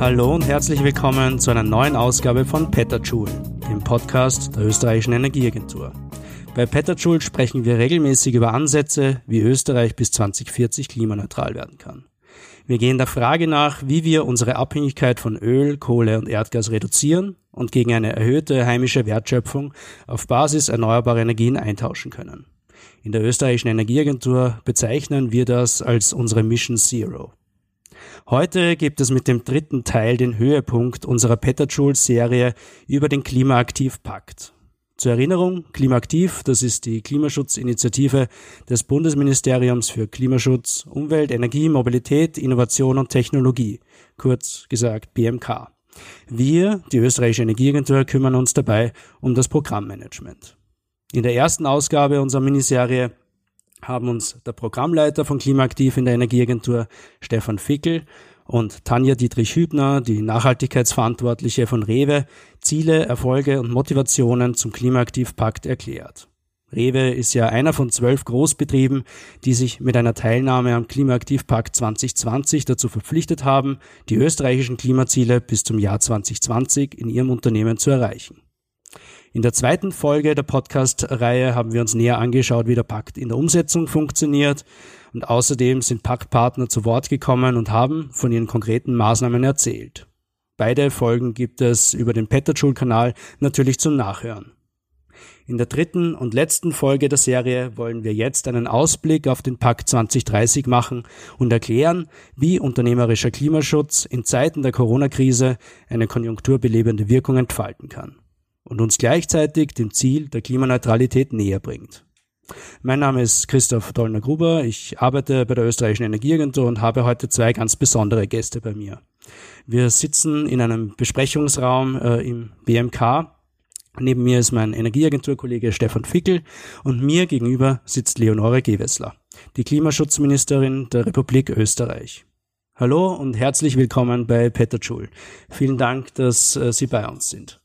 Hallo und herzlich willkommen zu einer neuen Ausgabe von Petterjoule, dem Podcast der österreichischen Energieagentur. Bei Petterjoule sprechen wir regelmäßig über Ansätze, wie Österreich bis 2040 klimaneutral werden kann. Wir gehen der Frage nach, wie wir unsere Abhängigkeit von Öl, Kohle und Erdgas reduzieren und gegen eine erhöhte heimische Wertschöpfung auf Basis erneuerbarer Energien eintauschen können. In der österreichischen Energieagentur bezeichnen wir das als unsere Mission Zero. Heute gibt es mit dem dritten Teil den Höhepunkt unserer Petajoule-Serie über den Klimaaktiv-Pakt. Zur Erinnerung, Klimaaktiv, das ist die Klimaschutzinitiative des Bundesministeriums für Klimaschutz, Umwelt, Energie, Mobilität, Innovation und Technologie, kurz gesagt BMK. Wir, die österreichische Energieagentur, kümmern uns dabei um das Programmmanagement. In der ersten Ausgabe unserer Miniserie haben uns der Programmleiter von Klimaaktiv in der Energieagentur, Stefan Fickel, und Tanja Dietrich-Hübner, die Nachhaltigkeitsverantwortliche von Rewe, Ziele, Erfolge und Motivationen zum Klimaaktivpakt erklärt. Rewe ist ja einer von zwölf Großbetrieben, die sich mit einer Teilnahme am Klimaaktivpakt 2020 dazu verpflichtet haben, die österreichischen Klimaziele bis zum Jahr 2020 in ihrem Unternehmen zu erreichen. In der zweiten Folge der Podcast-Reihe haben wir uns näher angeschaut, wie der Pakt in der Umsetzung funktioniert. Und außerdem sind Paktpartner zu Wort gekommen und haben von ihren konkreten Maßnahmen erzählt. Beide Folgen gibt es über den Petterschul-Kanal natürlich zum Nachhören. In der dritten und letzten Folge der Serie wollen wir jetzt einen Ausblick auf den Pakt 2030 machen und erklären, wie unternehmerischer Klimaschutz in Zeiten der Corona-Krise eine konjunkturbelebende Wirkung entfalten kann und uns gleichzeitig dem Ziel der Klimaneutralität näher bringt. Mein Name ist Christoph Dollner-Gruber. Ich arbeite bei der österreichischen Energieagentur und habe heute zwei ganz besondere Gäste bei mir. Wir sitzen in einem Besprechungsraum äh, im BMK. Neben mir ist mein Energieagenturkollege Stefan Fickel und mir gegenüber sitzt Leonore Gewessler, die Klimaschutzministerin der Republik Österreich. Hallo und herzlich willkommen bei Peter Schul. Vielen Dank, dass äh, Sie bei uns sind.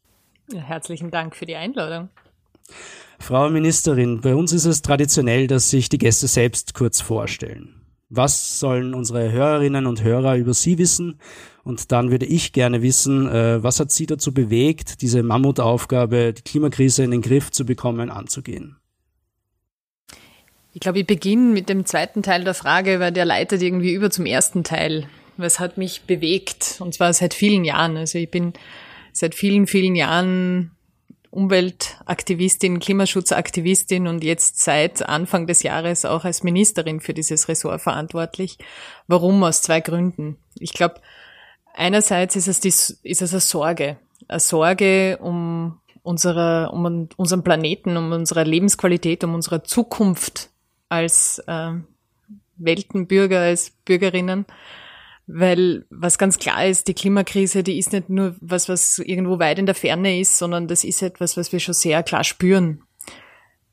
Herzlichen Dank für die Einladung. Frau Ministerin, bei uns ist es traditionell, dass sich die Gäste selbst kurz vorstellen. Was sollen unsere Hörerinnen und Hörer über Sie wissen? Und dann würde ich gerne wissen, äh, was hat Sie dazu bewegt, diese Mammutaufgabe, die Klimakrise in den Griff zu bekommen, anzugehen? Ich glaube, ich beginne mit dem zweiten Teil der Frage, weil der leitet irgendwie über zum ersten Teil. Was hat mich bewegt? Und zwar seit vielen Jahren. Also ich bin seit vielen, vielen Jahren Umweltaktivistin, Klimaschutzaktivistin und jetzt seit Anfang des Jahres auch als Ministerin für dieses Ressort verantwortlich. Warum? Aus zwei Gründen. Ich glaube, einerseits ist es, die, ist es eine Sorge. Eine Sorge um, unsere, um unseren Planeten, um unsere Lebensqualität, um unsere Zukunft als äh, Weltenbürger, als Bürgerinnen. Weil was ganz klar ist, die Klimakrise, die ist nicht nur was, was irgendwo weit in der Ferne ist, sondern das ist etwas, was wir schon sehr klar spüren.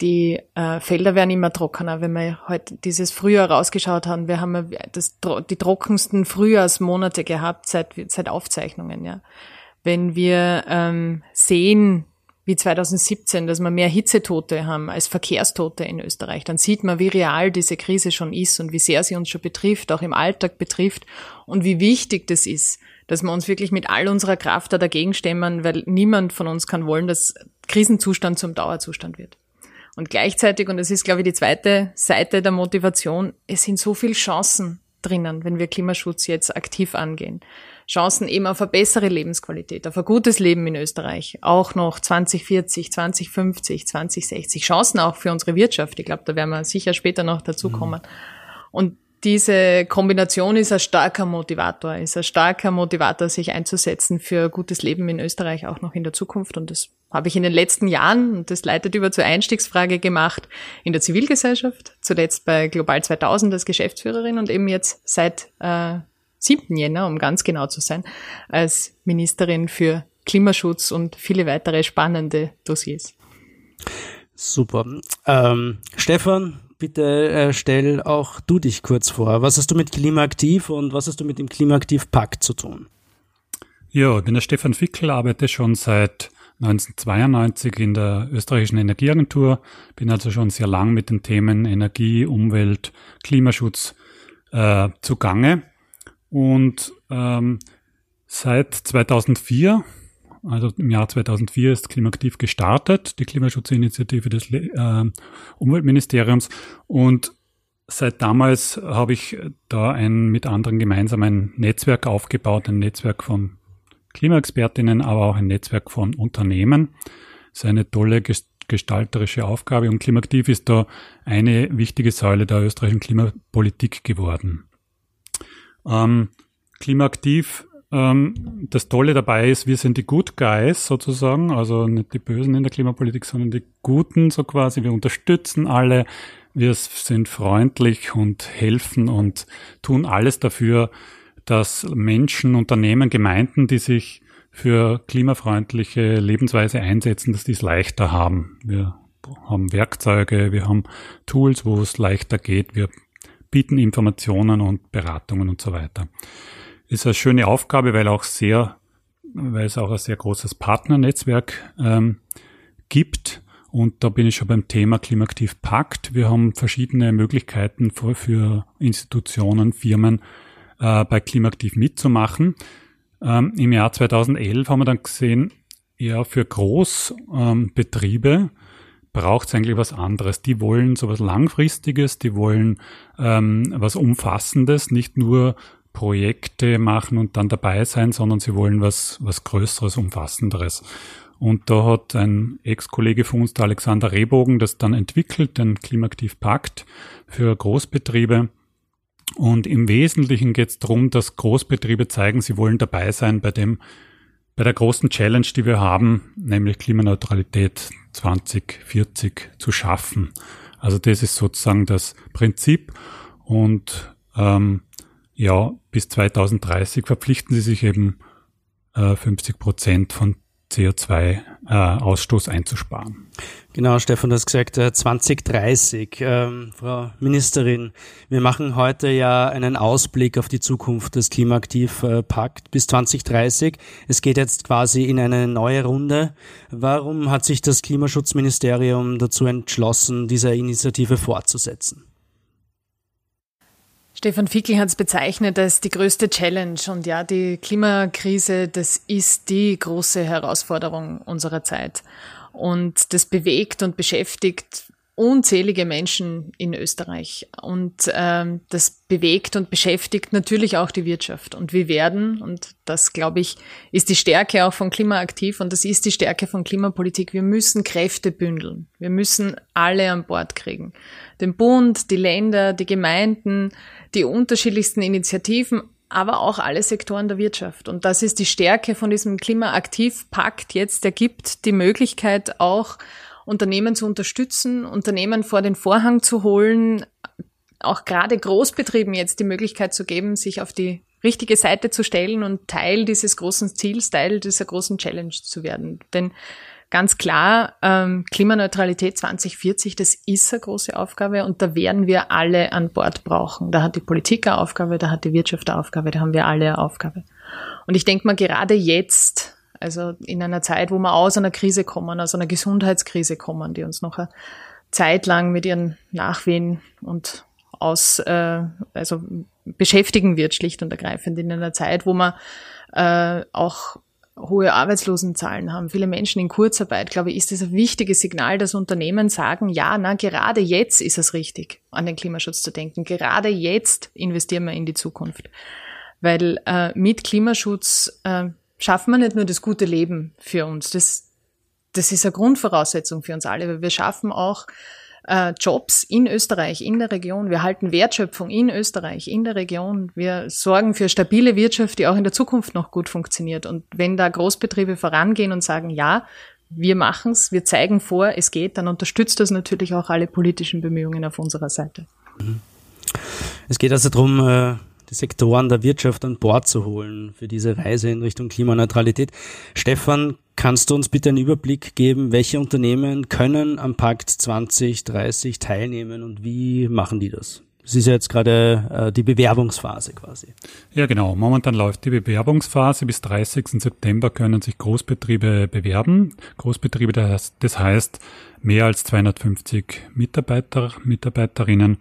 Die äh, Felder werden immer trockener. Wenn wir heute dieses Frühjahr rausgeschaut haben, wir haben das, die trockensten Frühjahrsmonate gehabt seit, seit Aufzeichnungen. Ja. Wenn wir ähm, sehen, wie 2017, dass wir mehr Hitzetote haben als Verkehrstote in Österreich, dann sieht man, wie real diese Krise schon ist und wie sehr sie uns schon betrifft, auch im Alltag betrifft und wie wichtig das ist, dass wir uns wirklich mit all unserer Kraft da dagegen stemmen, weil niemand von uns kann wollen, dass Krisenzustand zum Dauerzustand wird. Und gleichzeitig, und das ist, glaube ich, die zweite Seite der Motivation, es sind so viele Chancen drinnen, wenn wir Klimaschutz jetzt aktiv angehen. Chancen eben auf eine bessere Lebensqualität, auf ein gutes Leben in Österreich, auch noch 2040, 2050, 2060. Chancen auch für unsere Wirtschaft. Ich glaube, da werden wir sicher später noch dazukommen. Mhm. Und diese Kombination ist ein starker Motivator, ist ein starker Motivator, sich einzusetzen für gutes Leben in Österreich auch noch in der Zukunft. Und das habe ich in den letzten Jahren, und das leitet über zur Einstiegsfrage gemacht, in der Zivilgesellschaft, zuletzt bei Global 2000 als Geschäftsführerin und eben jetzt seit äh, 7. Jänner, um ganz genau zu sein, als Ministerin für Klimaschutz und viele weitere spannende Dossiers. Super. Ähm, Stefan, bitte äh, stell auch du dich kurz vor. Was hast du mit Klimaaktiv und was hast du mit dem Klimaaktiv-Pakt zu tun? Ja, ich bin der Stefan Fickel, arbeite schon seit 1992 in der österreichischen Energieagentur, bin also schon sehr lang mit den Themen Energie, Umwelt, Klimaschutz äh, zugange. Und ähm, seit 2004, also im Jahr 2004 ist Klimaktiv gestartet, die Klimaschutzinitiative des äh, Umweltministeriums. Und seit damals habe ich da ein mit anderen gemeinsam ein Netzwerk aufgebaut, ein Netzwerk von Klimaexpertinnen, aber auch ein Netzwerk von Unternehmen. Das ist eine tolle gestalterische Aufgabe und Klimaktiv ist da eine wichtige Säule der österreichischen Klimapolitik geworden. Ähm, Klimaaktiv, ähm, das Tolle dabei ist, wir sind die Good Guys sozusagen, also nicht die Bösen in der Klimapolitik, sondern die Guten so quasi. Wir unterstützen alle, wir sind freundlich und helfen und tun alles dafür, dass Menschen, Unternehmen, Gemeinden, die sich für klimafreundliche Lebensweise einsetzen, dass die es leichter haben. Wir haben Werkzeuge, wir haben Tools, wo es leichter geht, wir bieten Informationen und Beratungen und so weiter. Ist eine schöne Aufgabe, weil auch sehr, weil es auch ein sehr großes Partnernetzwerk ähm, gibt. Und da bin ich schon beim Thema Klimaaktiv Pakt. Wir haben verschiedene Möglichkeiten für, für Institutionen, Firmen, äh, bei Klimaaktiv mitzumachen. Ähm, Im Jahr 2011 haben wir dann gesehen, ja, für Großbetriebe ähm, braucht es eigentlich was anderes. Die wollen sowas Langfristiges, die wollen ähm, was Umfassendes, nicht nur Projekte machen und dann dabei sein, sondern sie wollen was, was Größeres, Umfassenderes. Und da hat ein Ex-Kollege von uns, der Alexander Rehbogen, das dann entwickelt, den Klimaaktiv Pakt für Großbetriebe. Und im Wesentlichen geht es darum, dass Großbetriebe zeigen, sie wollen dabei sein bei dem, bei der großen Challenge, die wir haben, nämlich Klimaneutralität 2040 zu schaffen. Also das ist sozusagen das Prinzip. Und ähm, ja, bis 2030 verpflichten sie sich eben äh, 50 Prozent von CO2-Ausstoß äh, einzusparen. Genau, Stefan, du hast gesagt, 2030. Äh, ähm, Frau Ministerin, wir machen heute ja einen Ausblick auf die Zukunft des Klimaaktiv-Pakt bis 2030. Es geht jetzt quasi in eine neue Runde. Warum hat sich das Klimaschutzministerium dazu entschlossen, diese Initiative fortzusetzen? Stefan Fickel hat es bezeichnet als die größte Challenge. Und ja, die Klimakrise, das ist die große Herausforderung unserer Zeit. Und das bewegt und beschäftigt unzählige Menschen in Österreich. Und ähm, das bewegt und beschäftigt natürlich auch die Wirtschaft. Und wir werden, und das glaube ich, ist die Stärke auch von Klimaaktiv und das ist die Stärke von Klimapolitik, wir müssen Kräfte bündeln. Wir müssen alle an Bord kriegen. Den Bund, die Länder, die Gemeinden, die unterschiedlichsten Initiativen, aber auch alle Sektoren der Wirtschaft. Und das ist die Stärke von diesem Klimaaktivpakt jetzt. Der gibt die Möglichkeit auch Unternehmen zu unterstützen, Unternehmen vor den Vorhang zu holen, auch gerade Großbetrieben jetzt die Möglichkeit zu geben, sich auf die richtige Seite zu stellen und Teil dieses großen Ziels, Teil dieser großen Challenge zu werden. Denn ganz klar, ähm, Klimaneutralität 2040, das ist eine große Aufgabe und da werden wir alle an Bord brauchen. Da hat die Politik eine Aufgabe, da hat die Wirtschaft eine Aufgabe, da haben wir alle eine Aufgabe. Und ich denke mal, gerade jetzt, also in einer Zeit, wo wir aus einer Krise kommen, aus einer Gesundheitskrise kommen, die uns noch eine Zeit lang mit ihren Nachwehen und aus, äh, also beschäftigen wird, schlicht und ergreifend, in einer Zeit, wo man äh, auch hohe Arbeitslosenzahlen haben, viele Menschen in Kurzarbeit, glaube ich, ist es ein wichtiges Signal, dass Unternehmen sagen, ja, na, gerade jetzt ist es richtig, an den Klimaschutz zu denken. Gerade jetzt investieren wir in die Zukunft. Weil äh, mit Klimaschutz äh, schaffen wir nicht nur das gute Leben für uns. Das, das ist eine Grundvoraussetzung für uns alle, weil wir schaffen auch äh, Jobs in Österreich, in der Region. Wir halten Wertschöpfung in Österreich, in der Region. Wir sorgen für stabile Wirtschaft, die auch in der Zukunft noch gut funktioniert. Und wenn da Großbetriebe vorangehen und sagen, ja, wir machen's, wir zeigen vor, es geht, dann unterstützt das natürlich auch alle politischen Bemühungen auf unserer Seite. Es geht also darum, äh, die Sektoren der Wirtschaft an Bord zu holen für diese Reise in Richtung Klimaneutralität. Stefan, kannst du uns bitte einen Überblick geben, welche Unternehmen können am Pakt 2030 teilnehmen und wie machen die das? Es ist ja jetzt gerade äh, die Bewerbungsphase quasi. Ja, genau. Momentan läuft die Bewerbungsphase. Bis 30. September können sich Großbetriebe bewerben. Großbetriebe, das, das heißt mehr als 250 Mitarbeiter, Mitarbeiterinnen.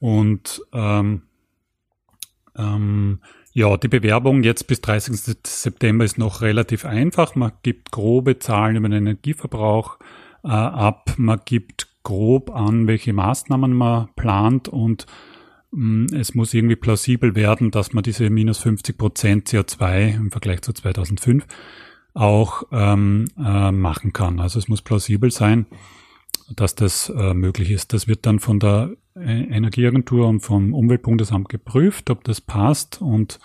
Und ähm, ähm, ja, die Bewerbung jetzt bis 30. September ist noch relativ einfach. Man gibt grobe Zahlen über den Energieverbrauch äh, ab. Man gibt grob an, welche Maßnahmen man plant und mm, es muss irgendwie plausibel werden, dass man diese minus 50 Prozent CO2 im Vergleich zu 2005 auch ähm, äh, machen kann. Also es muss plausibel sein, dass das äh, möglich ist. Das wird dann von der äh, Energieagentur und vom Umweltbundesamt geprüft, ob das passt und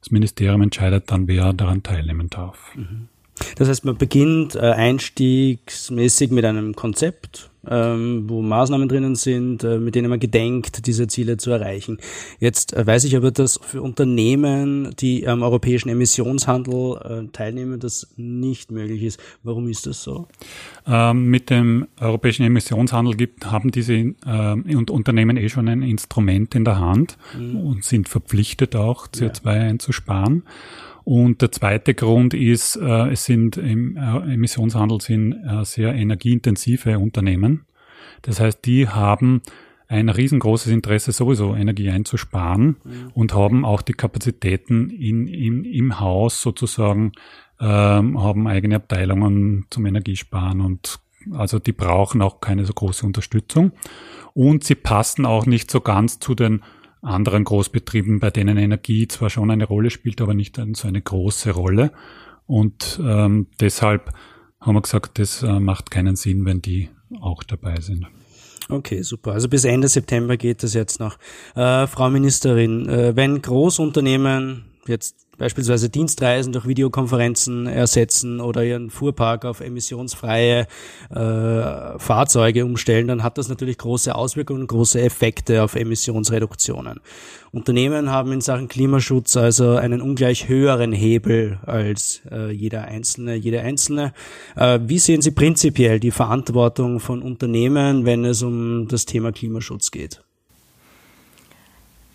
das Ministerium entscheidet dann, wer daran teilnehmen darf. Mhm. Das heißt, man beginnt äh, einstiegsmäßig mit einem Konzept, ähm, wo Maßnahmen drinnen sind, äh, mit denen man gedenkt, diese Ziele zu erreichen. Jetzt äh, weiß ich aber, dass für Unternehmen, die am europäischen Emissionshandel äh, teilnehmen, das nicht möglich ist. Warum ist das so? Ähm, mit dem europäischen Emissionshandel gibt, haben diese äh, und Unternehmen eh schon ein Instrument in der Hand mhm. und sind verpflichtet auch CO2 ja. einzusparen. Und der zweite Grund ist, äh, es sind im äh, Emissionshandel sind äh, sehr energieintensive Unternehmen. Das heißt, die haben ein riesengroßes Interesse, sowieso Energie einzusparen mhm. und haben auch die Kapazitäten in, in, im Haus sozusagen, ähm, haben eigene Abteilungen zum Energiesparen und also die brauchen auch keine so große Unterstützung. Und sie passen auch nicht so ganz zu den anderen Großbetrieben, bei denen Energie zwar schon eine Rolle spielt, aber nicht so eine große Rolle. Und ähm, deshalb haben wir gesagt, das äh, macht keinen Sinn, wenn die auch dabei sind. Okay, super. Also bis Ende September geht das jetzt noch. Äh, Frau Ministerin, äh, wenn Großunternehmen jetzt beispielsweise Dienstreisen durch Videokonferenzen ersetzen oder ihren Fuhrpark auf emissionsfreie äh, Fahrzeuge umstellen, dann hat das natürlich große Auswirkungen, große Effekte auf Emissionsreduktionen. Unternehmen haben in Sachen Klimaschutz also einen ungleich höheren Hebel als äh, jeder Einzelne, jede Einzelne. Äh, wie sehen Sie prinzipiell die Verantwortung von Unternehmen, wenn es um das Thema Klimaschutz geht?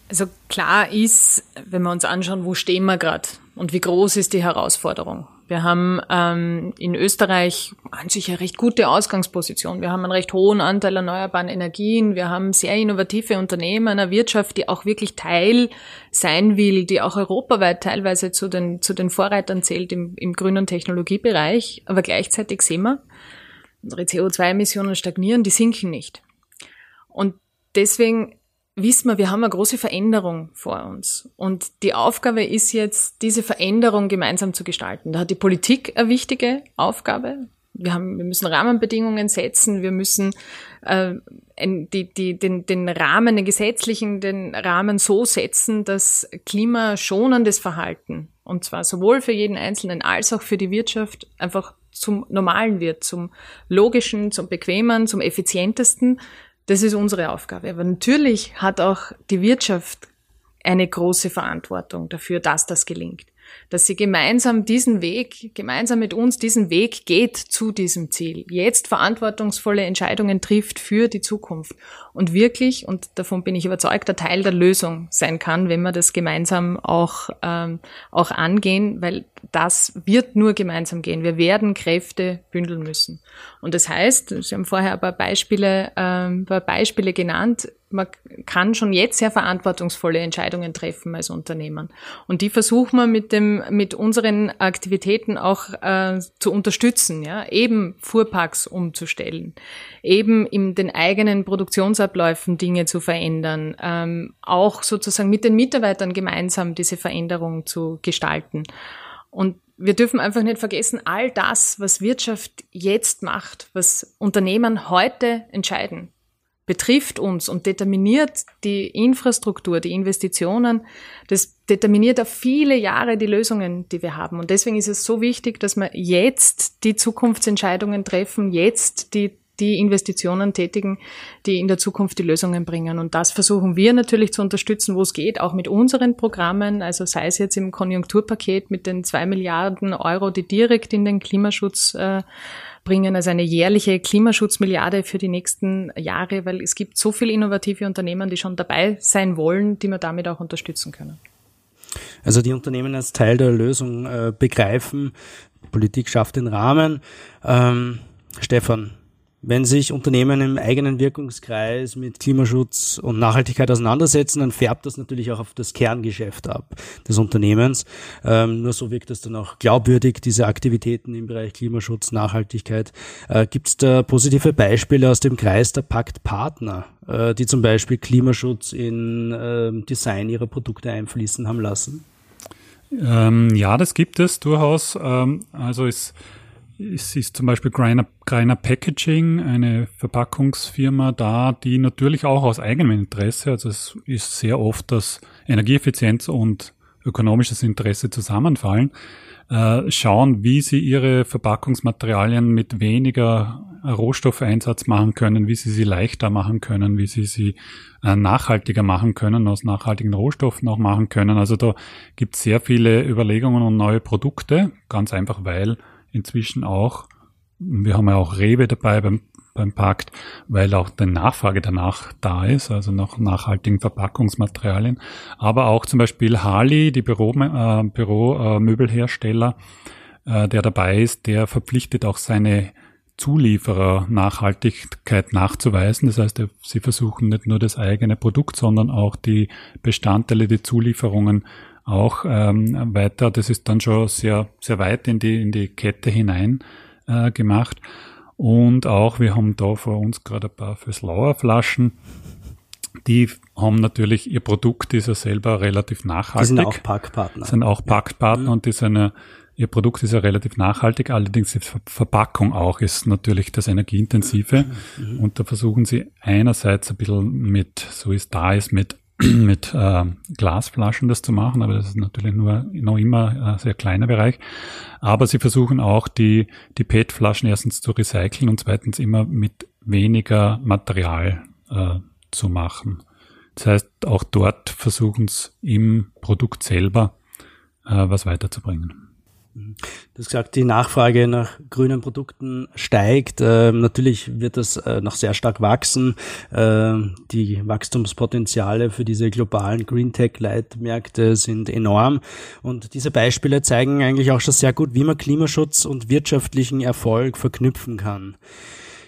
Also klar ist, wenn wir uns anschauen, wo stehen wir gerade und wie groß ist die Herausforderung. Wir haben ähm, in Österreich an sich eine recht gute Ausgangsposition. Wir haben einen recht hohen Anteil erneuerbaren Energien. Wir haben sehr innovative Unternehmen, eine Wirtschaft, die auch wirklich Teil sein will, die auch europaweit teilweise zu den, zu den Vorreitern zählt im, im grünen Technologiebereich. Aber gleichzeitig sehen wir, unsere CO2-Emissionen stagnieren, die sinken nicht. Und deswegen wissen wir, wir haben eine große Veränderung vor uns. Und die Aufgabe ist jetzt, diese Veränderung gemeinsam zu gestalten. Da hat die Politik eine wichtige Aufgabe. Wir, haben, wir müssen Rahmenbedingungen setzen, wir müssen äh, die, die, den, den Rahmen, den gesetzlichen, den Rahmen so setzen, dass klimaschonendes Verhalten, und zwar sowohl für jeden Einzelnen als auch für die Wirtschaft, einfach zum Normalen wird, zum Logischen, zum Bequemen, zum Effizientesten, das ist unsere Aufgabe. Aber natürlich hat auch die Wirtschaft eine große Verantwortung dafür, dass das gelingt dass sie gemeinsam diesen Weg, gemeinsam mit uns diesen Weg geht zu diesem Ziel, jetzt verantwortungsvolle Entscheidungen trifft für die Zukunft und wirklich, und davon bin ich überzeugt, der Teil der Lösung sein kann, wenn wir das gemeinsam auch, ähm, auch angehen, weil das wird nur gemeinsam gehen. Wir werden Kräfte bündeln müssen. Und das heißt, Sie haben vorher ein paar Beispiele, ähm, ein paar Beispiele genannt, man kann schon jetzt sehr verantwortungsvolle Entscheidungen treffen als Unternehmen. Und die versuchen wir mit dem, mit unseren Aktivitäten auch äh, zu unterstützen, ja, eben Fuhrparks umzustellen, eben in den eigenen Produktionsabläufen Dinge zu verändern, ähm, auch sozusagen mit den Mitarbeitern gemeinsam diese Veränderung zu gestalten. Und wir dürfen einfach nicht vergessen, all das, was Wirtschaft jetzt macht, was Unternehmen heute entscheiden, betrifft uns und determiniert die Infrastruktur, die Investitionen, das determiniert auf viele Jahre die Lösungen, die wir haben. Und deswegen ist es so wichtig, dass wir jetzt die Zukunftsentscheidungen treffen, jetzt die die Investitionen tätigen, die in der Zukunft die Lösungen bringen. Und das versuchen wir natürlich zu unterstützen, wo es geht, auch mit unseren Programmen, also sei es jetzt im Konjunkturpaket mit den zwei Milliarden Euro, die direkt in den Klimaschutz äh, bringen, also eine jährliche Klimaschutzmilliarde für die nächsten Jahre, weil es gibt so viele innovative Unternehmen, die schon dabei sein wollen, die wir damit auch unterstützen können. Also die Unternehmen als Teil der Lösung äh, begreifen, Politik schafft den Rahmen. Ähm, Stefan, wenn sich Unternehmen im eigenen Wirkungskreis mit Klimaschutz und Nachhaltigkeit auseinandersetzen, dann färbt das natürlich auch auf das Kerngeschäft ab des Unternehmens. Ähm, nur so wirkt es dann auch glaubwürdig, diese Aktivitäten im Bereich Klimaschutz, Nachhaltigkeit. Äh, Gibt es da positive Beispiele aus dem Kreis der Paktpartner, äh, die zum Beispiel Klimaschutz in äh, Design ihrer Produkte einfließen haben lassen? Ähm, ja, das gibt es durchaus. Ähm, also es es ist zum Beispiel Greiner, Greiner Packaging, eine Verpackungsfirma da, die natürlich auch aus eigenem Interesse, also es ist sehr oft, dass Energieeffizienz und ökonomisches Interesse zusammenfallen, äh, schauen, wie sie ihre Verpackungsmaterialien mit weniger Rohstoffeinsatz machen können, wie sie sie leichter machen können, wie sie sie äh, nachhaltiger machen können, aus nachhaltigen Rohstoffen auch machen können. Also da gibt es sehr viele Überlegungen und neue Produkte, ganz einfach, weil inzwischen auch, wir haben ja auch Rewe dabei beim, beim Pakt, weil auch die Nachfrage danach da ist, also nach nachhaltigen Verpackungsmaterialien. Aber auch zum Beispiel Harley, die Büro, äh, Büromöbelhersteller, äh, der dabei ist, der verpflichtet auch seine Zulieferer Nachhaltigkeit nachzuweisen. Das heißt, sie versuchen nicht nur das eigene Produkt, sondern auch die Bestandteile, die Zulieferungen auch ähm, weiter. Das ist dann schon sehr, sehr weit in die, in die Kette hinein äh, gemacht. Und auch, wir haben da vor uns gerade ein paar Föslauer Flaschen. Die haben natürlich, ihr Produkt ist ja selber relativ nachhaltig. Die sind auch Packpartner. Sind auch Packpartner ja. und die sind ja, ihr Produkt ist ja relativ nachhaltig, allerdings die Verpackung auch ist natürlich das Energieintensive. Mhm. Und da versuchen sie einerseits ein bisschen mit, so ist da ist, mit mit äh, Glasflaschen das zu machen, aber das ist natürlich nur noch immer ein sehr kleiner Bereich. Aber sie versuchen auch die, die PET-Flaschen erstens zu recyceln und zweitens immer mit weniger Material äh, zu machen. Das heißt, auch dort versuchen es im Produkt selber äh, was weiterzubringen. Du hast gesagt, die Nachfrage nach grünen Produkten steigt. Ähm, natürlich wird das äh, noch sehr stark wachsen. Ähm, die Wachstumspotenziale für diese globalen Green Tech-Leitmärkte sind enorm. Und diese Beispiele zeigen eigentlich auch schon sehr gut, wie man Klimaschutz und wirtschaftlichen Erfolg verknüpfen kann.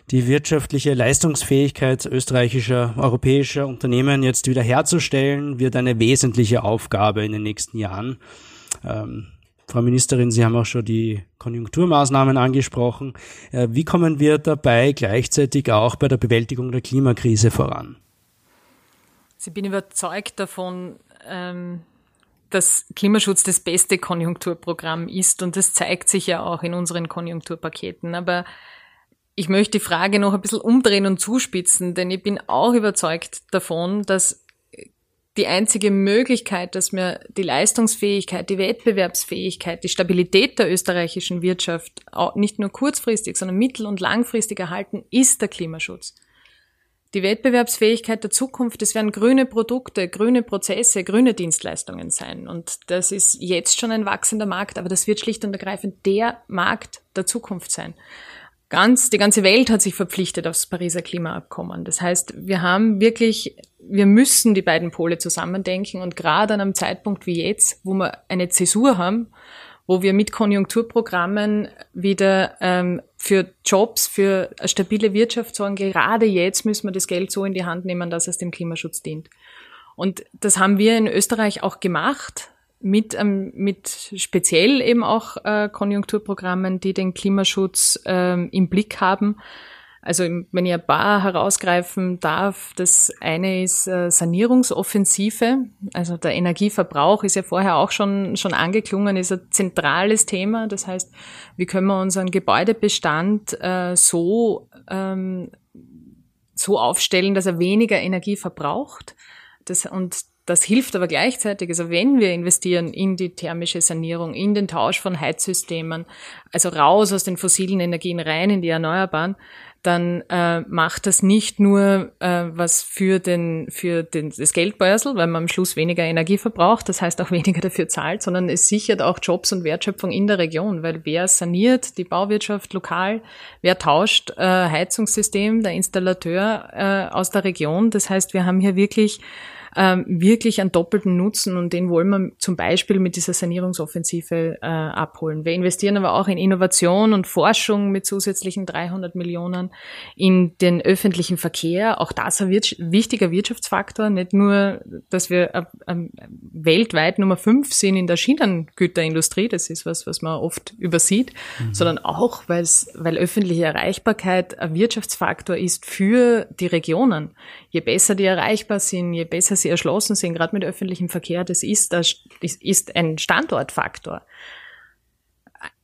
Die wirtschaftliche Leistungsfähigkeit österreichischer, europäischer Unternehmen jetzt wieder herzustellen, wird eine wesentliche Aufgabe in den nächsten Jahren. Ähm, Frau Ministerin, Sie haben auch schon die Konjunkturmaßnahmen angesprochen. Äh, wie kommen wir dabei gleichzeitig auch bei der Bewältigung der Klimakrise voran? Ich bin überzeugt davon, ähm, dass Klimaschutz das beste Konjunkturprogramm ist und das zeigt sich ja auch in unseren Konjunkturpaketen. Aber ich möchte die Frage noch ein bisschen umdrehen und zuspitzen, denn ich bin auch überzeugt davon, dass die einzige Möglichkeit, dass wir die Leistungsfähigkeit, die Wettbewerbsfähigkeit, die Stabilität der österreichischen Wirtschaft nicht nur kurzfristig, sondern mittel- und langfristig erhalten, ist der Klimaschutz. Die Wettbewerbsfähigkeit der Zukunft, das werden grüne Produkte, grüne Prozesse, grüne Dienstleistungen sein. Und das ist jetzt schon ein wachsender Markt, aber das wird schlicht und ergreifend der Markt der Zukunft sein. Ganz, die ganze Welt hat sich verpflichtet aufs Pariser Klimaabkommen. Das heißt, wir haben wirklich wir müssen die beiden Pole zusammendenken und gerade an einem Zeitpunkt wie jetzt, wo wir eine Zäsur haben, wo wir mit Konjunkturprogrammen wieder ähm, für Jobs, für eine stabile Wirtschaft sorgen, gerade jetzt müssen wir das Geld so in die Hand nehmen, dass es dem Klimaschutz dient. Und das haben wir in Österreich auch gemacht, mit, ähm, mit speziell eben auch äh, Konjunkturprogrammen, die den Klimaschutz ähm, im Blick haben. Also wenn ich ein paar herausgreifen darf, das eine ist äh, Sanierungsoffensive. Also der Energieverbrauch ist ja vorher auch schon, schon angeklungen, ist ein zentrales Thema. Das heißt, wie können wir unseren Gebäudebestand äh, so, ähm, so aufstellen, dass er weniger Energie verbraucht? Das, und das hilft aber gleichzeitig, also wenn wir investieren in die thermische Sanierung, in den Tausch von Heizsystemen, also raus aus den fossilen Energien rein in die Erneuerbaren, dann äh, macht das nicht nur äh, was für den für den, das Geldbörsel, weil man am Schluss weniger Energie verbraucht, das heißt auch weniger dafür zahlt, sondern es sichert auch Jobs und Wertschöpfung in der Region, weil wer saniert die Bauwirtschaft lokal, wer tauscht äh, Heizungssystem, der Installateur äh, aus der Region. Das heißt, wir haben hier wirklich ähm, wirklich einen doppelten Nutzen und den wollen wir zum Beispiel mit dieser Sanierungsoffensive äh, abholen. Wir investieren aber auch in Innovation und Forschung mit zusätzlichen 300 Millionen in den öffentlichen Verkehr. Auch das ein wichtiger Wirtschaftsfaktor, nicht nur, dass wir äh, äh, weltweit Nummer fünf sind in der Schienengüterindustrie, das ist was, was man oft übersieht, mhm. sondern auch, weil öffentliche Erreichbarkeit ein Wirtschaftsfaktor ist für die Regionen. Je besser die erreichbar sind, je besser sie erschlossen sind, gerade mit öffentlichem Verkehr, das ist, das ist ein Standortfaktor.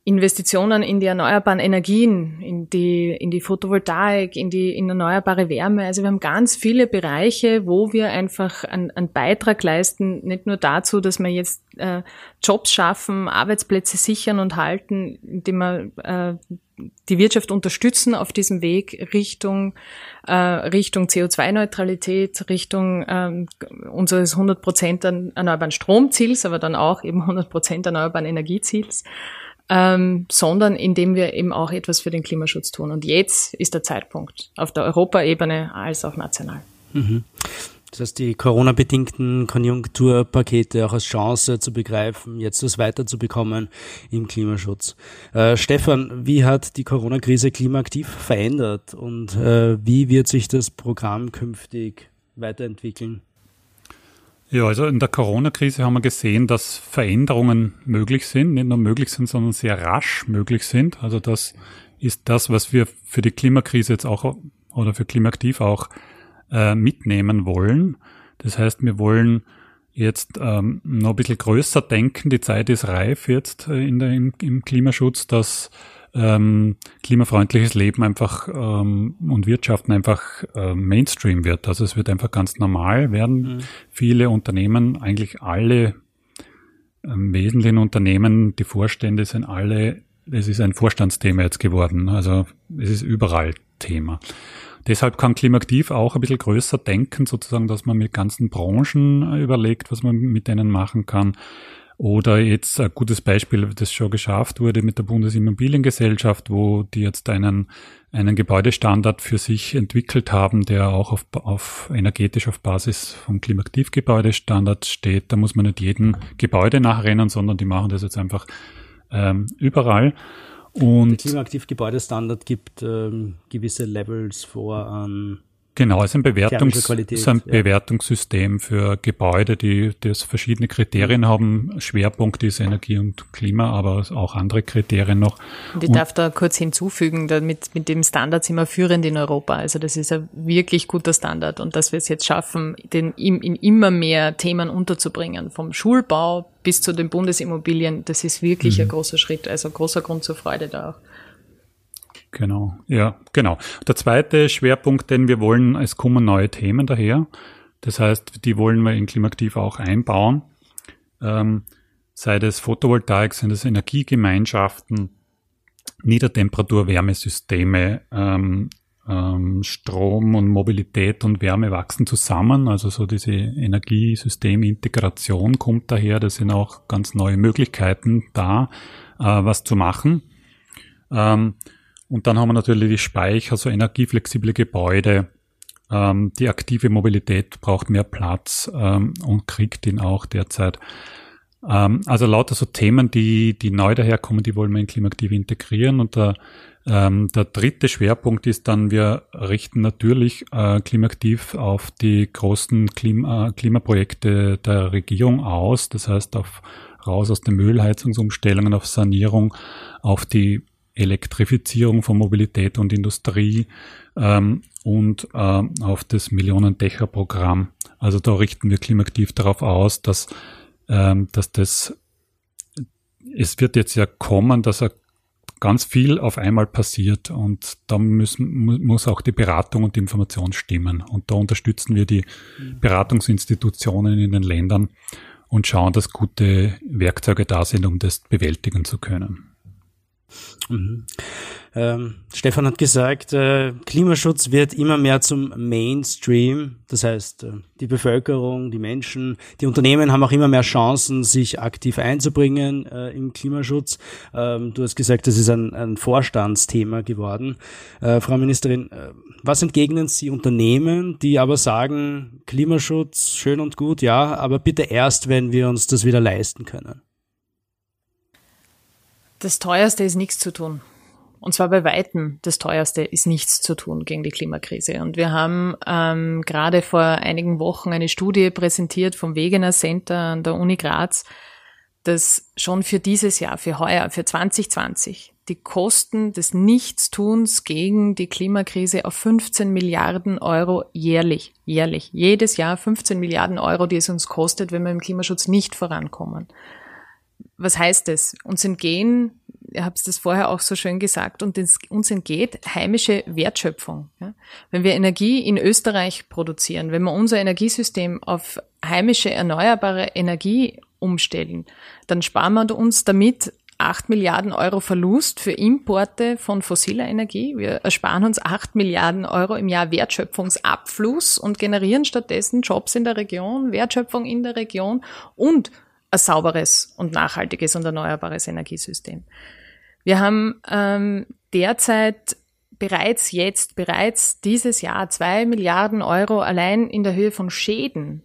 Investitionen in die erneuerbaren Energien, in die, in die Photovoltaik, in die in erneuerbare Wärme. Also wir haben ganz viele Bereiche, wo wir einfach einen, einen Beitrag leisten, nicht nur dazu, dass wir jetzt äh, Jobs schaffen, Arbeitsplätze sichern und halten, indem wir äh, die Wirtschaft unterstützen auf diesem Weg Richtung, äh, Richtung CO2-Neutralität, Richtung ähm, unseres 100 Prozent erneuerbaren Stromziels, aber dann auch eben 100 Prozent erneuerbaren Energieziels, ähm, sondern indem wir eben auch etwas für den Klimaschutz tun. Und jetzt ist der Zeitpunkt auf der Europaebene als auch national. Mhm. Das heißt, die Corona-bedingten Konjunkturpakete auch als Chance zu begreifen, jetzt das weiterzubekommen im Klimaschutz. Äh, Stefan, wie hat die Corona-Krise klimaaktiv verändert und äh, wie wird sich das Programm künftig weiterentwickeln? Ja, also in der Corona-Krise haben wir gesehen, dass Veränderungen möglich sind, nicht nur möglich sind, sondern sehr rasch möglich sind. Also das ist das, was wir für die Klimakrise jetzt auch oder für Klimaaktiv auch äh, mitnehmen wollen. Das heißt, wir wollen jetzt ähm, noch ein bisschen größer denken. Die Zeit ist reif jetzt äh, in der, im, im Klimaschutz, dass ähm, klimafreundliches Leben einfach ähm, und Wirtschaften einfach äh, Mainstream wird. Also es wird einfach ganz normal werden. Mhm. Viele Unternehmen, eigentlich alle ähm, wesentlichen Unternehmen, die Vorstände sind alle, es ist ein Vorstandsthema jetzt geworden. Also es ist überall Thema. Deshalb kann Klimaktiv auch ein bisschen größer denken, sozusagen, dass man mit ganzen Branchen äh, überlegt, was man mit denen machen kann. Oder jetzt ein gutes Beispiel, das schon geschafft wurde mit der Bundesimmobiliengesellschaft, wo die jetzt einen, einen Gebäudestandard für sich entwickelt haben, der auch auf, auf energetisch auf Basis vom Klimaktiv-Gebäudestandard steht. Da muss man nicht jedem Gebäude nachrennen, sondern die machen das jetzt einfach ähm, überall. Und der Klimaaktiv-Gebäudestandard gibt ähm, gewisse Levels vor an Genau, es ist ein, Bewertungs ist ein ja. Bewertungssystem für Gebäude, die das verschiedene Kriterien mhm. haben. Schwerpunkt ist Energie und Klima, aber auch andere Kriterien noch. Und ich und darf da kurz hinzufügen, damit mit dem Standard sind wir führend in Europa. Also das ist ein wirklich guter Standard und dass wir es jetzt schaffen, den in, in immer mehr Themen unterzubringen, vom Schulbau bis zu den Bundesimmobilien, das ist wirklich mhm. ein großer Schritt, also großer Grund zur Freude da auch. Genau, ja, genau. Der zweite Schwerpunkt, denn wir wollen, es kommen neue Themen daher. Das heißt, die wollen wir in Klimaktiv auch einbauen. Ähm, sei das Photovoltaik, sind es Energiegemeinschaften, Niedertemperatur-Wärmesysteme, ähm, ähm, Strom und Mobilität und Wärme wachsen zusammen. Also so diese Energiesystemintegration kommt daher. Da sind auch ganz neue Möglichkeiten da, äh, was zu machen. Ähm, und dann haben wir natürlich die Speicher, so energieflexible Gebäude. Ähm, die aktive Mobilität braucht mehr Platz ähm, und kriegt ihn auch derzeit. Ähm, also lauter so Themen, die, die neu daherkommen, die wollen wir in Klimaktiv integrieren. Und der, ähm, der dritte Schwerpunkt ist dann, wir richten natürlich äh, Klimaktiv auf die großen Klima, Klimaprojekte der Regierung aus. Das heißt, auf raus aus den Müllheizungsumstellungen, auf Sanierung, auf die Elektrifizierung von Mobilität und Industrie ähm, und äh, auf das Millionendächer-Programm. Also da richten wir klimaaktiv darauf aus, dass, ähm, dass das, es wird jetzt ja kommen, dass er ganz viel auf einmal passiert und da müssen, muss auch die Beratung und die Information stimmen. Und da unterstützen wir die mhm. Beratungsinstitutionen in den Ländern und schauen, dass gute Werkzeuge da sind, um das bewältigen zu können. Mhm. Ähm, Stefan hat gesagt, äh, Klimaschutz wird immer mehr zum Mainstream. Das heißt, äh, die Bevölkerung, die Menschen, die Unternehmen haben auch immer mehr Chancen, sich aktiv einzubringen äh, im Klimaschutz. Ähm, du hast gesagt, das ist ein, ein Vorstandsthema geworden. Äh, Frau Ministerin, äh, was entgegnen Sie Unternehmen, die aber sagen, Klimaschutz schön und gut, ja, aber bitte erst, wenn wir uns das wieder leisten können? Das teuerste ist nichts zu tun. Und zwar bei Weitem das teuerste ist nichts zu tun gegen die Klimakrise. Und wir haben ähm, gerade vor einigen Wochen eine Studie präsentiert vom Wegener Center an der Uni Graz, dass schon für dieses Jahr, für heuer, für 2020 die Kosten des Nichtstuns gegen die Klimakrise auf 15 Milliarden Euro jährlich, jährlich, jedes Jahr 15 Milliarden Euro, die es uns kostet, wenn wir im Klimaschutz nicht vorankommen was heißt das? Uns entgehen, ihr habt es vorher auch so schön gesagt, und uns entgeht heimische Wertschöpfung. Ja? Wenn wir Energie in Österreich produzieren, wenn wir unser Energiesystem auf heimische erneuerbare Energie umstellen, dann sparen wir uns damit 8 Milliarden Euro Verlust für Importe von fossiler Energie. Wir ersparen uns 8 Milliarden Euro im Jahr Wertschöpfungsabfluss und generieren stattdessen Jobs in der Region, Wertschöpfung in der Region und ein sauberes und nachhaltiges und erneuerbares Energiesystem. Wir haben ähm, derzeit bereits jetzt, bereits dieses Jahr zwei Milliarden Euro allein in der Höhe von Schäden.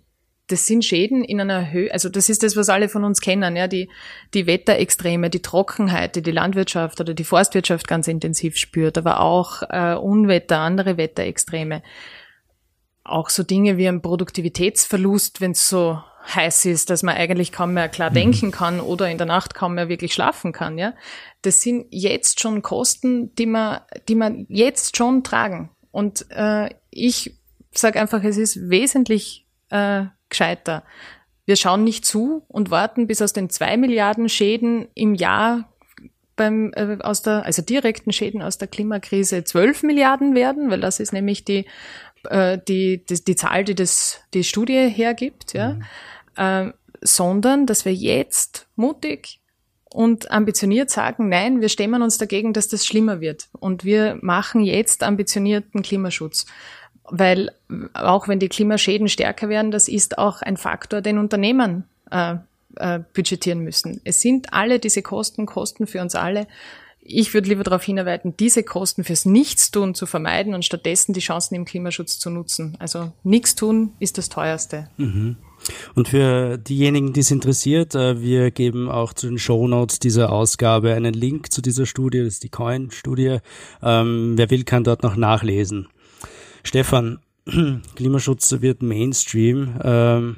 Das sind Schäden in einer Höhe, also das ist das, was alle von uns kennen, ja, die, die Wetterextreme, die Trockenheit, die die Landwirtschaft oder die Forstwirtschaft ganz intensiv spürt, aber auch äh, Unwetter, andere Wetterextreme. Auch so Dinge wie ein Produktivitätsverlust, wenn es so heiß ist, dass man eigentlich kaum mehr klar mhm. denken kann oder in der Nacht kaum mehr wirklich schlafen kann, ja. Das sind jetzt schon Kosten, die man, die man jetzt schon tragen. Und äh, ich sage einfach, es ist wesentlich äh, gescheiter. Wir schauen nicht zu und warten, bis aus den zwei Milliarden Schäden im Jahr beim, äh, aus der, also direkten Schäden aus der Klimakrise zwölf Milliarden werden, weil das ist nämlich die, äh, die, die, die Zahl, die das, die Studie hergibt, ja. Mhm äh, sondern dass wir jetzt mutig und ambitioniert sagen, nein, wir stemmen uns dagegen, dass das schlimmer wird. Und wir machen jetzt ambitionierten Klimaschutz. Weil auch wenn die Klimaschäden stärker werden, das ist auch ein Faktor, den Unternehmen äh, äh, budgetieren müssen. Es sind alle diese Kosten, Kosten für uns alle. Ich würde lieber darauf hinarbeiten, diese Kosten fürs Nichtstun zu vermeiden und stattdessen die Chancen im Klimaschutz zu nutzen. Also nichts tun ist das teuerste. Mhm. Und für diejenigen, die es interessiert, äh, wir geben auch zu den Show Notes dieser Ausgabe einen Link zu dieser Studie, das ist die Coin-Studie. Ähm, wer will, kann dort noch nachlesen. Stefan, Klimaschutz wird Mainstream.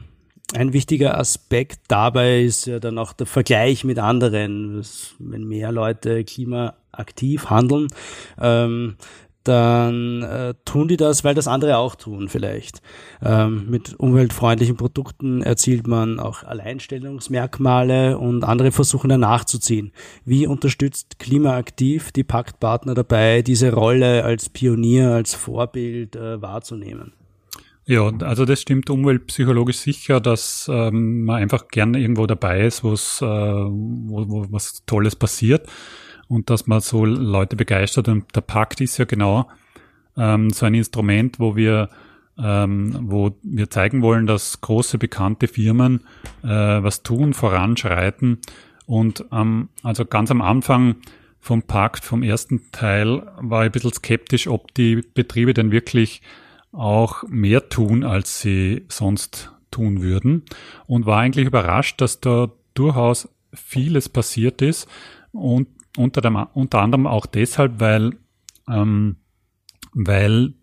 Ein wichtiger Aspekt dabei ist ja dann auch der Vergleich mit anderen. Wenn mehr Leute klimaaktiv handeln, ähm, dann äh, tun die das, weil das andere auch tun vielleicht. Ähm, mit umweltfreundlichen Produkten erzielt man auch Alleinstellungsmerkmale und andere versuchen dann nachzuziehen. Wie unterstützt Klimaaktiv die Paktpartner dabei, diese Rolle als Pionier, als Vorbild äh, wahrzunehmen? Ja, also das stimmt umweltpsychologisch sicher, dass ähm, man einfach gerne irgendwo dabei ist, äh, wo, wo was Tolles passiert und dass man so Leute begeistert. Und der Pakt ist ja genau ähm, so ein Instrument, wo wir ähm, wo wir zeigen wollen, dass große bekannte Firmen äh, was tun, voranschreiten. Und ähm, also ganz am Anfang vom Pakt, vom ersten Teil, war ich ein bisschen skeptisch, ob die Betriebe denn wirklich auch mehr tun, als sie sonst tun würden. Und war eigentlich überrascht, dass da durchaus vieles passiert ist und unter, dem, unter anderem auch deshalb, weil, ähm, weil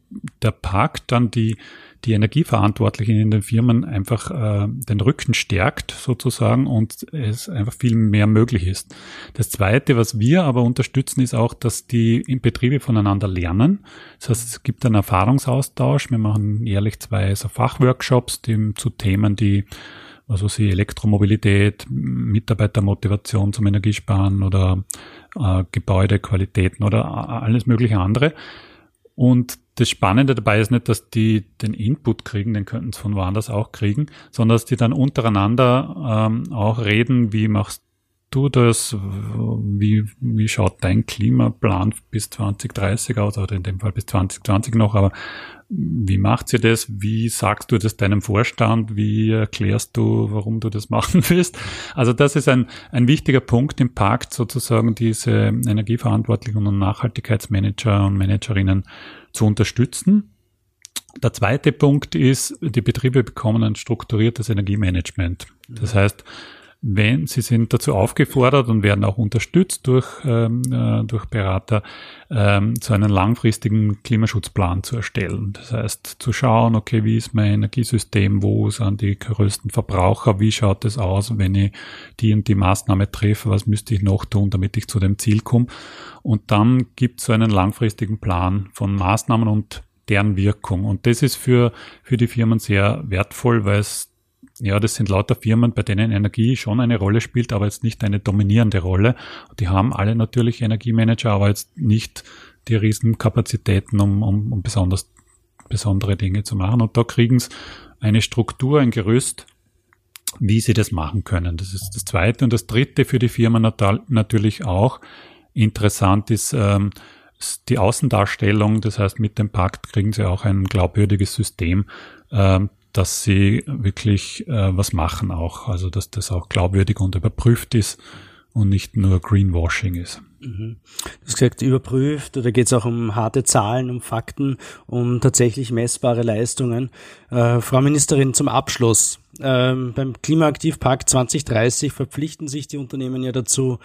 der Park dann die, die Energieverantwortlichen in den Firmen einfach äh, den Rücken stärkt sozusagen und es einfach viel mehr möglich ist. Das Zweite, was wir aber unterstützen, ist auch, dass die Betriebe voneinander lernen. Das heißt, es gibt einen Erfahrungsaustausch. Wir machen jährlich zwei so Fachworkshops die, zu Themen, die also sie Elektromobilität, Mitarbeitermotivation zum Energiesparen oder äh, Gebäudequalitäten oder alles mögliche andere. Und das Spannende dabei ist nicht, dass die den Input kriegen, den könnten sie von woanders auch kriegen, sondern dass die dann untereinander ähm, auch reden, wie machst du das? Wie, wie schaut dein Klimaplan bis 2030 aus oder in dem Fall bis 2020 noch? Aber wie macht sie das? Wie sagst du das deinem Vorstand? Wie erklärst du, warum du das machen willst? Also das ist ein, ein wichtiger Punkt im Pakt, sozusagen diese Energieverantwortlichen und Nachhaltigkeitsmanager und Managerinnen zu unterstützen. Der zweite Punkt ist, die Betriebe bekommen ein strukturiertes Energiemanagement. Das heißt, wenn sie sind dazu aufgefordert und werden auch unterstützt durch, ähm, äh, durch Berater, ähm, so einen langfristigen Klimaschutzplan zu erstellen. Das heißt, zu schauen, okay, wie ist mein Energiesystem, wo sind die größten Verbraucher, wie schaut es aus, wenn ich die und die Maßnahme treffe, was müsste ich noch tun, damit ich zu dem Ziel komme. Und dann gibt es so einen langfristigen Plan von Maßnahmen und deren Wirkung. Und das ist für, für die Firmen sehr wertvoll, weil es ja, das sind lauter Firmen, bei denen Energie schon eine Rolle spielt, aber jetzt nicht eine dominierende Rolle. Die haben alle natürlich Energiemanager, aber jetzt nicht die riesen Kapazitäten, um, um, um besonders besondere Dinge zu machen. Und da kriegen sie eine Struktur, ein Gerüst, wie sie das machen können. Das ist das Zweite. Und das Dritte für die Firma natürlich auch interessant ist ähm, die Außendarstellung. Das heißt, mit dem Pakt kriegen sie auch ein glaubwürdiges System, ähm, dass sie wirklich äh, was machen auch. Also dass das auch glaubwürdig und überprüft ist und nicht nur Greenwashing ist. Mhm. Du hast gesagt, überprüft, oder geht es auch um harte Zahlen, um Fakten, um tatsächlich messbare Leistungen. Äh, Frau Ministerin, zum Abschluss. Ähm, beim Klimaaktivpakt 2030 verpflichten sich die Unternehmen ja dazu,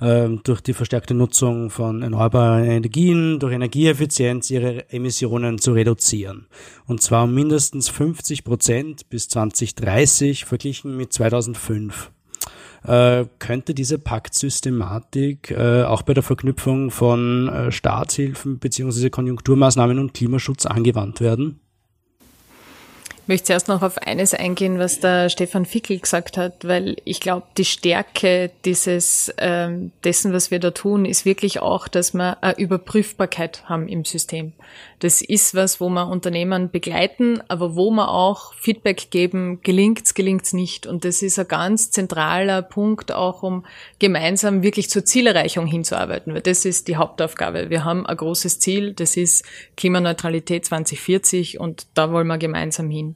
ähm, durch die verstärkte Nutzung von erneuerbaren Energien, durch Energieeffizienz ihre Emissionen zu reduzieren. Und zwar um mindestens 50 Prozent bis 2030 verglichen mit 2005 äh, könnte diese Paktsystematik äh, auch bei der Verknüpfung von äh, Staatshilfen beziehungsweise Konjunkturmaßnahmen und Klimaschutz angewandt werden? Möchte zuerst noch auf eines eingehen, was der Stefan Fickel gesagt hat, weil ich glaube, die Stärke dieses ähm, dessen, was wir da tun, ist wirklich auch, dass wir eine Überprüfbarkeit haben im System. Das ist was, wo wir Unternehmen begleiten, aber wo wir auch Feedback geben, gelingt's, gelingt's nicht. Und das ist ein ganz zentraler Punkt auch, um gemeinsam wirklich zur Zielerreichung hinzuarbeiten, weil das ist die Hauptaufgabe. Wir haben ein großes Ziel, das ist Klimaneutralität 2040 und da wollen wir gemeinsam hin.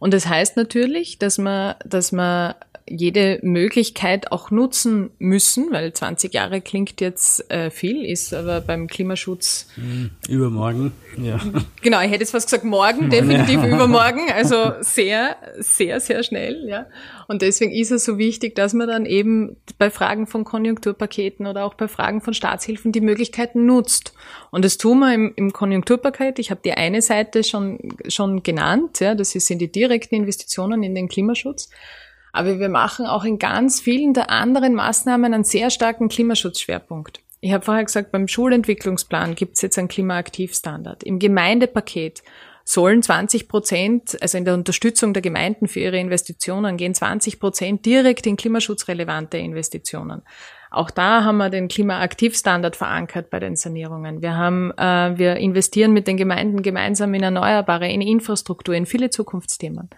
Und das heißt natürlich, dass man, dass man jede Möglichkeit auch nutzen müssen, weil 20 Jahre klingt jetzt äh, viel, ist aber beim Klimaschutz. Hm, übermorgen, ja. Genau, ich hätte jetzt fast gesagt morgen, definitiv übermorgen, also sehr, sehr, sehr schnell, ja. Und deswegen ist es so wichtig, dass man dann eben bei Fragen von Konjunkturpaketen oder auch bei Fragen von Staatshilfen die Möglichkeiten nutzt. Und das tun wir im, im Konjunkturpaket. Ich habe die eine Seite schon, schon genannt, ja, das sind die direkten Investitionen in den Klimaschutz. Aber wir machen auch in ganz vielen der anderen Maßnahmen einen sehr starken Klimaschutzschwerpunkt. Ich habe vorher gesagt, beim Schulentwicklungsplan gibt es jetzt einen Klimaaktivstandard. Im Gemeindepaket sollen 20 Prozent, also in der Unterstützung der Gemeinden für ihre Investitionen, gehen 20 Prozent direkt in klimaschutzrelevante Investitionen. Auch da haben wir den Klimaaktivstandard verankert bei den Sanierungen. Wir haben, äh, wir investieren mit den Gemeinden gemeinsam in Erneuerbare, in Infrastruktur, in viele Zukunftsthemen.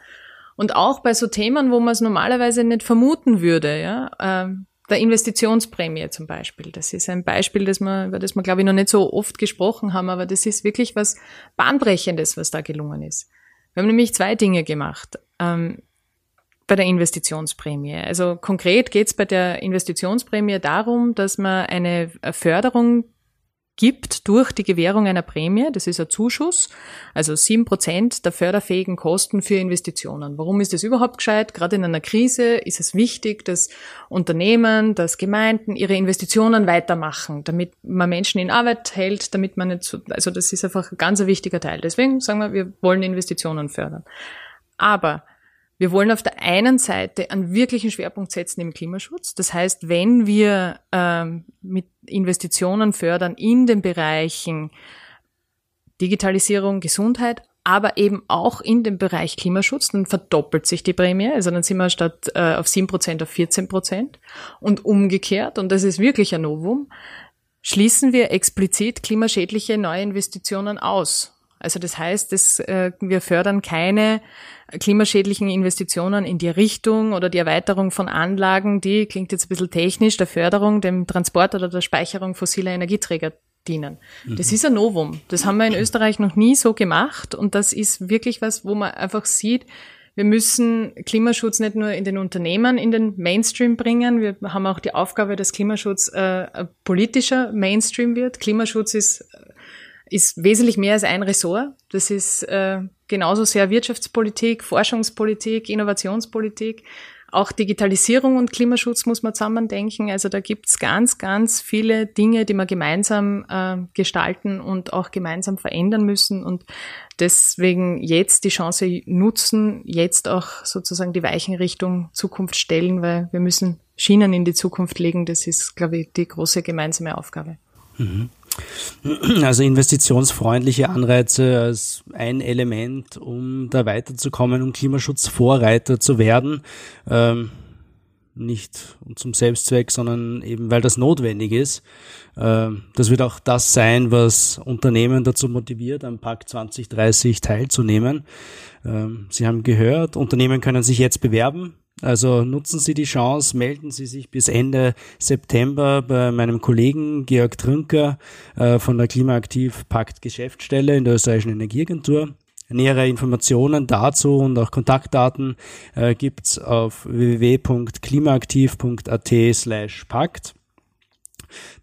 Und auch bei so Themen, wo man es normalerweise nicht vermuten würde, ja, äh, der Investitionsprämie zum Beispiel. Das ist ein Beispiel, das wir, über das wir, glaube ich, noch nicht so oft gesprochen haben, aber das ist wirklich was Bahnbrechendes, was da gelungen ist. Wir haben nämlich zwei Dinge gemacht ähm, bei der Investitionsprämie. Also konkret geht es bei der Investitionsprämie darum, dass man eine Förderung gibt durch die Gewährung einer Prämie, das ist ein Zuschuss, also sieben Prozent der förderfähigen Kosten für Investitionen. Warum ist das überhaupt gescheit? Gerade in einer Krise ist es wichtig, dass Unternehmen, dass Gemeinden ihre Investitionen weitermachen, damit man Menschen in Arbeit hält, damit man nicht so, also das ist einfach ein ganz wichtiger Teil. Deswegen sagen wir, wir wollen Investitionen fördern. Aber wir wollen auf der einen Seite einen wirklichen Schwerpunkt setzen im Klimaschutz. Das heißt, wenn wir ähm, mit Investitionen fördern in den Bereichen Digitalisierung, Gesundheit, aber eben auch in dem Bereich Klimaschutz, dann verdoppelt sich die Prämie. Also dann sind wir statt äh, auf 7% auf 14%. Und umgekehrt, und das ist wirklich ein Novum, schließen wir explizit klimaschädliche neue Investitionen aus. Also das heißt, dass, äh, wir fördern keine klimaschädlichen Investitionen in die Richtung oder die Erweiterung von Anlagen, die, klingt jetzt ein bisschen technisch, der Förderung, dem Transport oder der Speicherung fossiler Energieträger dienen. Mhm. Das ist ein Novum. Das haben wir in Österreich noch nie so gemacht und das ist wirklich was, wo man einfach sieht, wir müssen Klimaschutz nicht nur in den Unternehmen in den Mainstream bringen. Wir haben auch die Aufgabe, dass Klimaschutz äh, politischer Mainstream wird. Klimaschutz ist, ist wesentlich mehr als ein Ressort. Das ist äh, genauso sehr Wirtschaftspolitik, Forschungspolitik, Innovationspolitik. Auch Digitalisierung und Klimaschutz muss man zusammen denken. Also da gibt's ganz, ganz viele Dinge, die wir gemeinsam äh, gestalten und auch gemeinsam verändern müssen. Und deswegen jetzt die Chance nutzen, jetzt auch sozusagen die Weichen Richtung Zukunft stellen, weil wir müssen Schienen in die Zukunft legen. Das ist, glaube ich, die große gemeinsame Aufgabe. Mhm. Also investitionsfreundliche Anreize als ein Element, um da weiterzukommen, um Klimaschutzvorreiter zu werden. Ähm, nicht zum Selbstzweck, sondern eben weil das notwendig ist. Ähm, das wird auch das sein, was Unternehmen dazu motiviert, am Pakt 2030 teilzunehmen. Ähm, Sie haben gehört, Unternehmen können sich jetzt bewerben also nutzen Sie die Chance, melden Sie sich bis Ende September bei meinem Kollegen Georg Trünker äh, von der Klimaaktiv Pakt Geschäftsstelle in der österreichischen Energieagentur. Nähere Informationen dazu und auch Kontaktdaten äh, gibt's auf www.klimaaktiv.at slash pakt.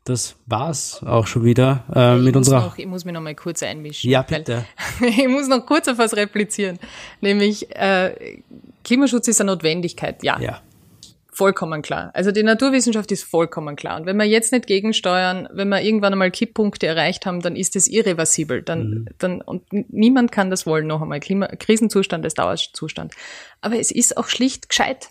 Das war's auch schon wieder äh, mit unserer. Noch, ich muss mich noch mal kurz einmischen. Ja, bitte. ich muss noch kurz auf was replizieren. Nämlich, äh, Klimaschutz ist eine Notwendigkeit, ja. Ja. Vollkommen klar. Also die Naturwissenschaft ist vollkommen klar. Und wenn wir jetzt nicht gegensteuern, wenn wir irgendwann einmal Kipppunkte erreicht haben, dann ist es irreversibel. Dann, mhm. dann, und niemand kann das wollen noch einmal. Klima, Krisenzustand ist Dauerzustand. Aber es ist auch schlicht gescheit.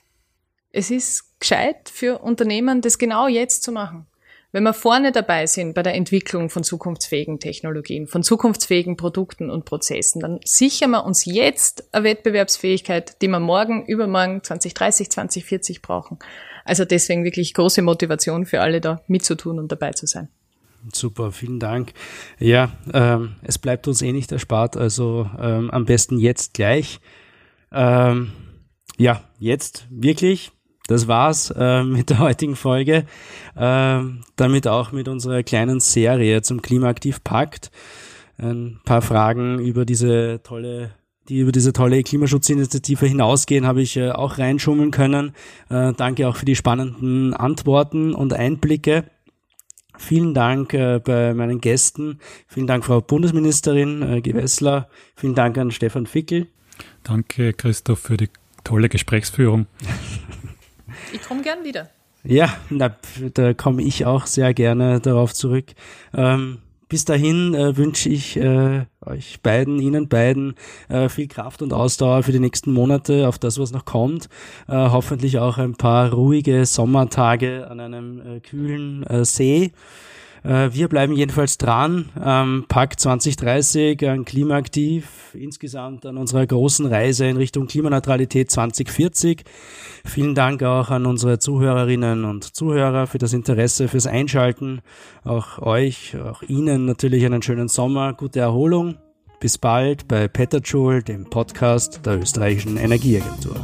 Es ist gescheit für Unternehmen, das genau jetzt zu machen. Wenn wir vorne dabei sind bei der Entwicklung von zukunftsfähigen Technologien, von zukunftsfähigen Produkten und Prozessen, dann sichern wir uns jetzt eine Wettbewerbsfähigkeit, die wir morgen, übermorgen, 2030, 2040 brauchen. Also deswegen wirklich große Motivation für alle da mitzutun und dabei zu sein. Super, vielen Dank. Ja, ähm, es bleibt uns eh nicht erspart, also ähm, am besten jetzt gleich. Ähm, ja, jetzt wirklich das war's äh, mit der heutigen Folge. Äh, damit auch mit unserer kleinen Serie zum Klimaaktiv Pakt. Ein paar Fragen über diese tolle die über diese tolle Klimaschutzinitiative hinausgehen, habe ich äh, auch reinschummeln können. Äh, danke auch für die spannenden Antworten und Einblicke. Vielen Dank äh, bei meinen Gästen. Vielen Dank, Frau Bundesministerin äh, Gewessler. Vielen Dank an Stefan Fickel. Danke, Christoph, für die tolle Gesprächsführung. Ich komme gern wieder. Ja, na, da komme ich auch sehr gerne darauf zurück. Ähm, bis dahin äh, wünsche ich äh, euch beiden, Ihnen beiden äh, viel Kraft und Ausdauer für die nächsten Monate auf das, was noch kommt. Äh, hoffentlich auch ein paar ruhige Sommertage an einem äh, kühlen äh, See. Äh, wir bleiben jedenfalls dran am Pakt 2030, an Klimaaktiv, insgesamt an unserer großen Reise in Richtung Klimaneutralität 2040. Vielen Dank auch an unsere Zuhörerinnen und Zuhörer für das Interesse, fürs Einschalten. Auch euch, auch Ihnen natürlich einen schönen Sommer, gute Erholung. Bis bald bei Petterjoule, dem Podcast der österreichischen Energieagentur.